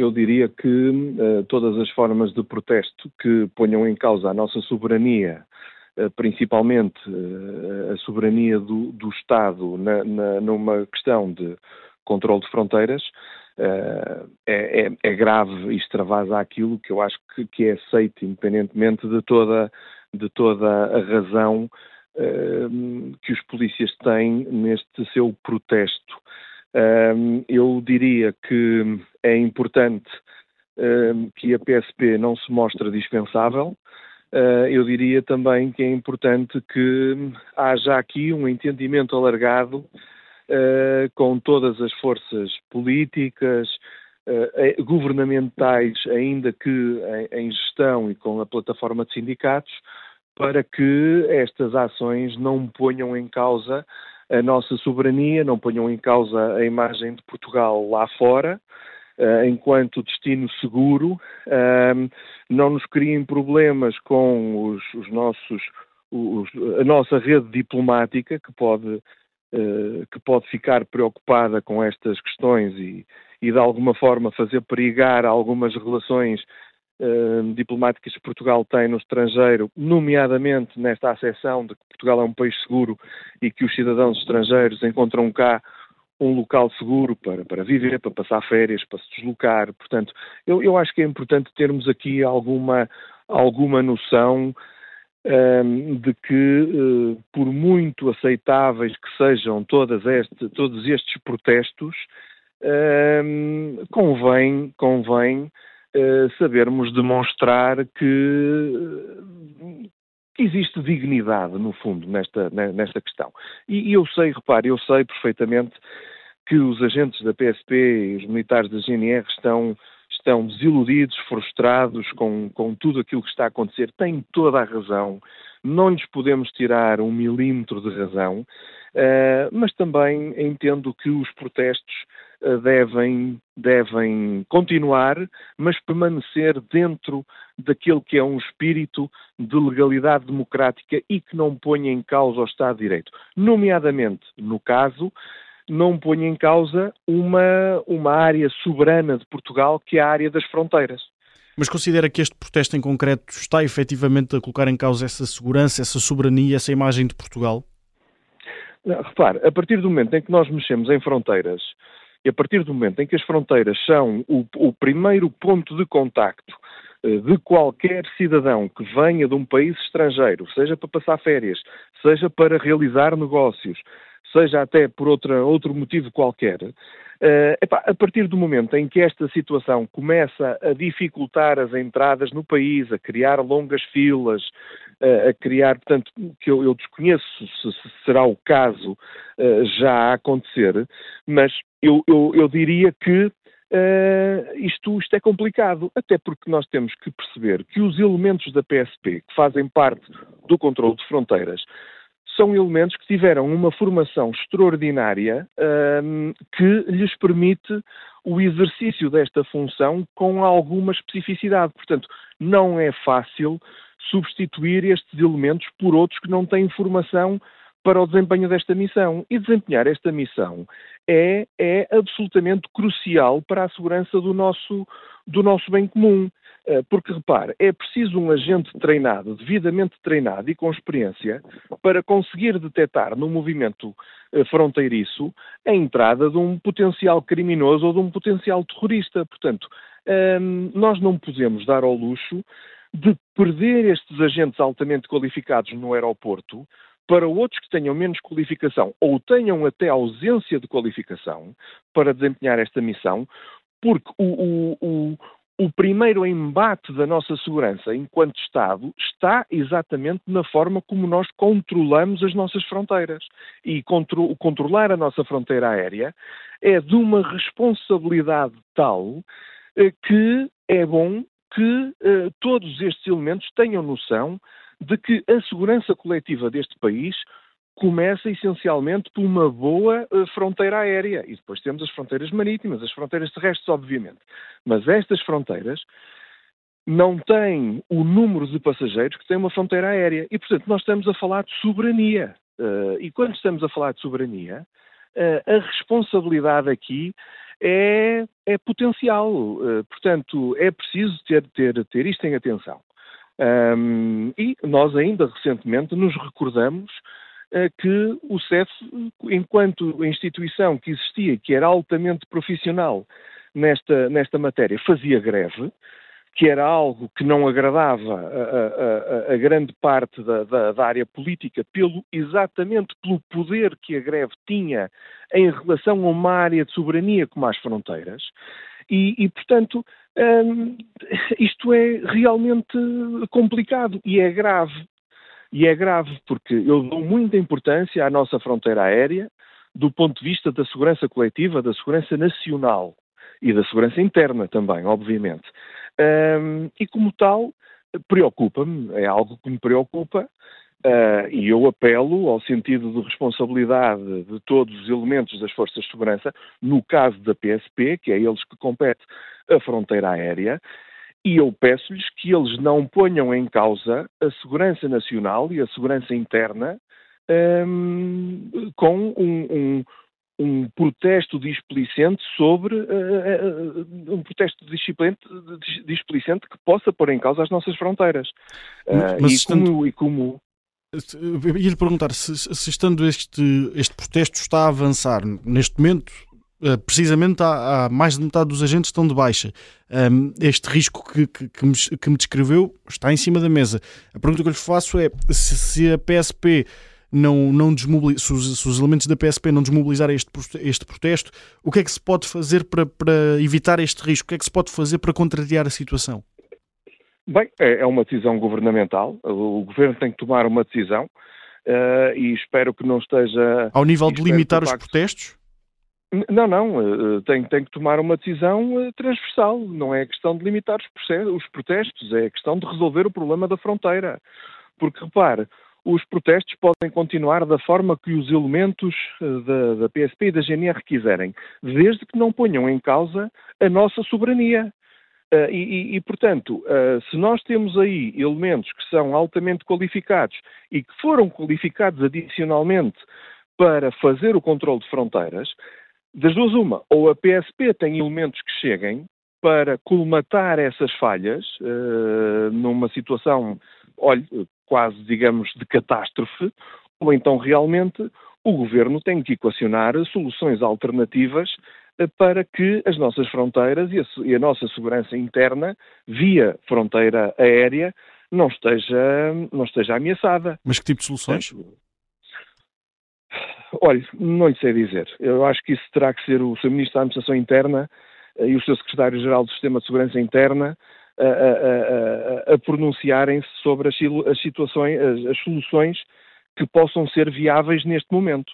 eu diria que uh, todas as formas de protesto que ponham em causa a nossa soberania, uh, principalmente uh, a soberania do, do Estado na, na, numa questão de controle de fronteiras, é, é, é, grave e extravasa aquilo que eu acho que, que, é aceito, independentemente de toda, de toda a razão que os polícias têm neste seu protesto. Eu diria que é importante que a PSP não se mostre dispensável. Uh, eu diria também que é importante que haja aqui um entendimento alargado uh, com todas as forças políticas, uh, governamentais, ainda que em, gestão e com a plataforma de sindicatos, para que estas ações não ponham em causa a nossa soberania, não ponham em causa a imagem de Portugal lá fora, uh, enquanto destino seguro, uh, não nos criem problemas com os, os nossos, os, a nossa rede diplomática, que pode, uh, que pode ficar preocupada com estas questões e, e, de alguma forma, fazer perigar algumas relações Uh, diplomáticas que Portugal tem no estrangeiro, nomeadamente nesta acessão de que Portugal é um país seguro e que os cidadãos estrangeiros encontram cá um local seguro para, para viver, para passar férias, para se deslocar. Portanto, eu, eu acho que é importante termos aqui alguma, alguma noção um, de que, uh, por muito aceitáveis que sejam este, todos estes protestos, um, convém, convém sabermos demonstrar que que existe dignidade, no fundo, nesta, nesta questão. E, e eu sei, repare, eu sei perfeitamente que os agentes da PSP e os militares da GNR estão, estão desiludidos, frustrados com, com tudo aquilo que está a acontecer. Têm toda a razão, não lhes podemos tirar um milímetro de razão, uh, mas também entendo que os protestos devem, devem continuar, mas permanecer dentro daquele que é um espírito de legalidade democrática e que não ponha em causa o Estado de Direito. Nomeadamente, no caso, não ponha em causa uma, uma área soberana de Portugal, que é a área das fronteiras. Mas considera que este protesto em concreto está efetivamente a colocar em causa essa segurança, essa soberania, essa imagem de Portugal? Repare, a partir do momento em que nós mexemos em fronteiras e a partir do momento em que as fronteiras são o, o primeiro ponto de contacto eh, de qualquer cidadão que venha de um país estrangeiro, seja para passar férias, seja para realizar negócios, seja até por outra, outro motivo qualquer, Uh, epá, a partir do momento em que esta situação começa a dificultar as entradas no país, a criar longas filas, a criar, portanto, que eu, eu desconheço se, se, será o caso uh, já a acontecer, mas eu, eu, eu diria que isto, isto é complicado, até porque nós temos que perceber que os elementos da PSP que fazem parte do controle de fronteiras são elementos que tiveram uma formação extraordinária um, que lhes permite o exercício desta função com alguma especificidade. Portanto, não é fácil substituir estes elementos por outros que não têm formação para o desempenho desta missão. E desempenhar esta missão é, é absolutamente crucial para a segurança do nosso, do nosso bem comum. Eh, porque, repare, é preciso um agente treinado, devidamente treinado e com experiência, para conseguir detectar no movimento eh, fronteiriço a entrada de um potencial criminoso ou de um potencial terrorista. Portanto, ehm, nós não podemos dar ao luxo de perder estes agentes altamente qualificados no aeroporto para outros que tenham menos qualificação ou tenham até ausência de qualificação para desempenhar esta missão, porque o, o, o primeiro embate da nossa segurança enquanto Estado está exatamente na forma como nós controlamos as nossas fronteiras. E contro controlar a nossa fronteira aérea é de uma responsabilidade tal eh, que é bom que eh, todos estes elementos tenham noção de que a segurança coletiva deste país começa essencialmente por uma boa uh, fronteira aérea e depois temos as fronteiras marítimas, as fronteiras terrestres, obviamente. Mas estas fronteiras não têm o número de passageiros que tem uma fronteira aérea e, portanto, nós estamos a falar de soberania. Uh, e quando estamos a falar de soberania, uh, a responsabilidade aqui é, é potencial. Uh, portanto, é preciso ter, ter, ter isto em atenção. Um, e nós ainda recentemente nos recordamos uh, que o CEF, enquanto instituição que existia, que era altamente profissional nesta, nesta matéria, fazia greve, que era algo que não agradava a, a, a grande parte da, da, da, área política, pelo, exatamente pelo poder que a greve tinha em relação a uma área de soberania como as fronteiras. E, e portanto, hum, isto é realmente complicado e é grave. E é grave porque eu dou muita importância à nossa fronteira aérea do ponto de vista da segurança coletiva, da segurança nacional e da segurança interna também, obviamente. Um, e como tal, preocupa-me, é algo que me preocupa, uh, e eu apelo ao sentido de responsabilidade de todos os elementos das forças de segurança, no caso da PSP, que é eles que compete a fronteira aérea, e eu peço-lhes que eles não ponham em causa a segurança nacional e a segurança interna um, com um, um, um protesto displicente sobre uh, uh, um protesto displicente, que possa pôr em causa as nossas fronteiras. Uh, Mas e, estando... como, e como Ia-lhe perguntar se, se, estando este, este protesto está a avançar neste momento, precisamente há, há, mais de metade dos agentes estão de baixa. Um, este risco que, que, que, me, que, me, descreveu está em cima da mesa. A pergunta que eu lhe faço é se, se a PSP não, não desmobiliz... se, os, se os elementos da PSP não desmobilizarem este, este protesto, o que é que se pode fazer para, para evitar este risco? O que é que se pode fazer para contrariar a situação? Bem, é, é uma decisão governamental. O governo tem que tomar uma decisão uh, e espero que não esteja. Ao nível de limitar os protestos? Não, não, eh, tem, tem, que tomar uma decisão eh, transversal. Não é questão de limitar os protestos, é questão de resolver o problema da fronteira. Porque, repare, os protestos podem continuar da forma que os elementos eh, da, da, PSP e da GNR quiserem, desde que não ponham em causa a nossa soberania. Uh, e, e, portanto, uh, se nós temos aí elementos que são altamente qualificados e que foram qualificados adicionalmente para fazer o controle de fronteiras, das duas uma, ou a PSP tem elementos que cheguem para colmatar essas falhas uh, numa situação, olhe, quase, digamos, de catástrofe, ou então realmente o governo tem que equacionar soluções alternativas eh, para que as nossas fronteiras e a, nossa segurança interna, via fronteira aérea, não esteja, não esteja ameaçada. Mas que tipo de soluções? Olha, não lhe sei dizer. Eu acho que isso terá que ser o Sr. Ministro da Administração Interna eh, e o Sr. Secretário-Geral do Sistema de Segurança Interna a, a, a, pronunciarem-se sobre as, as situações, as, as, soluções que possam ser viáveis neste momento.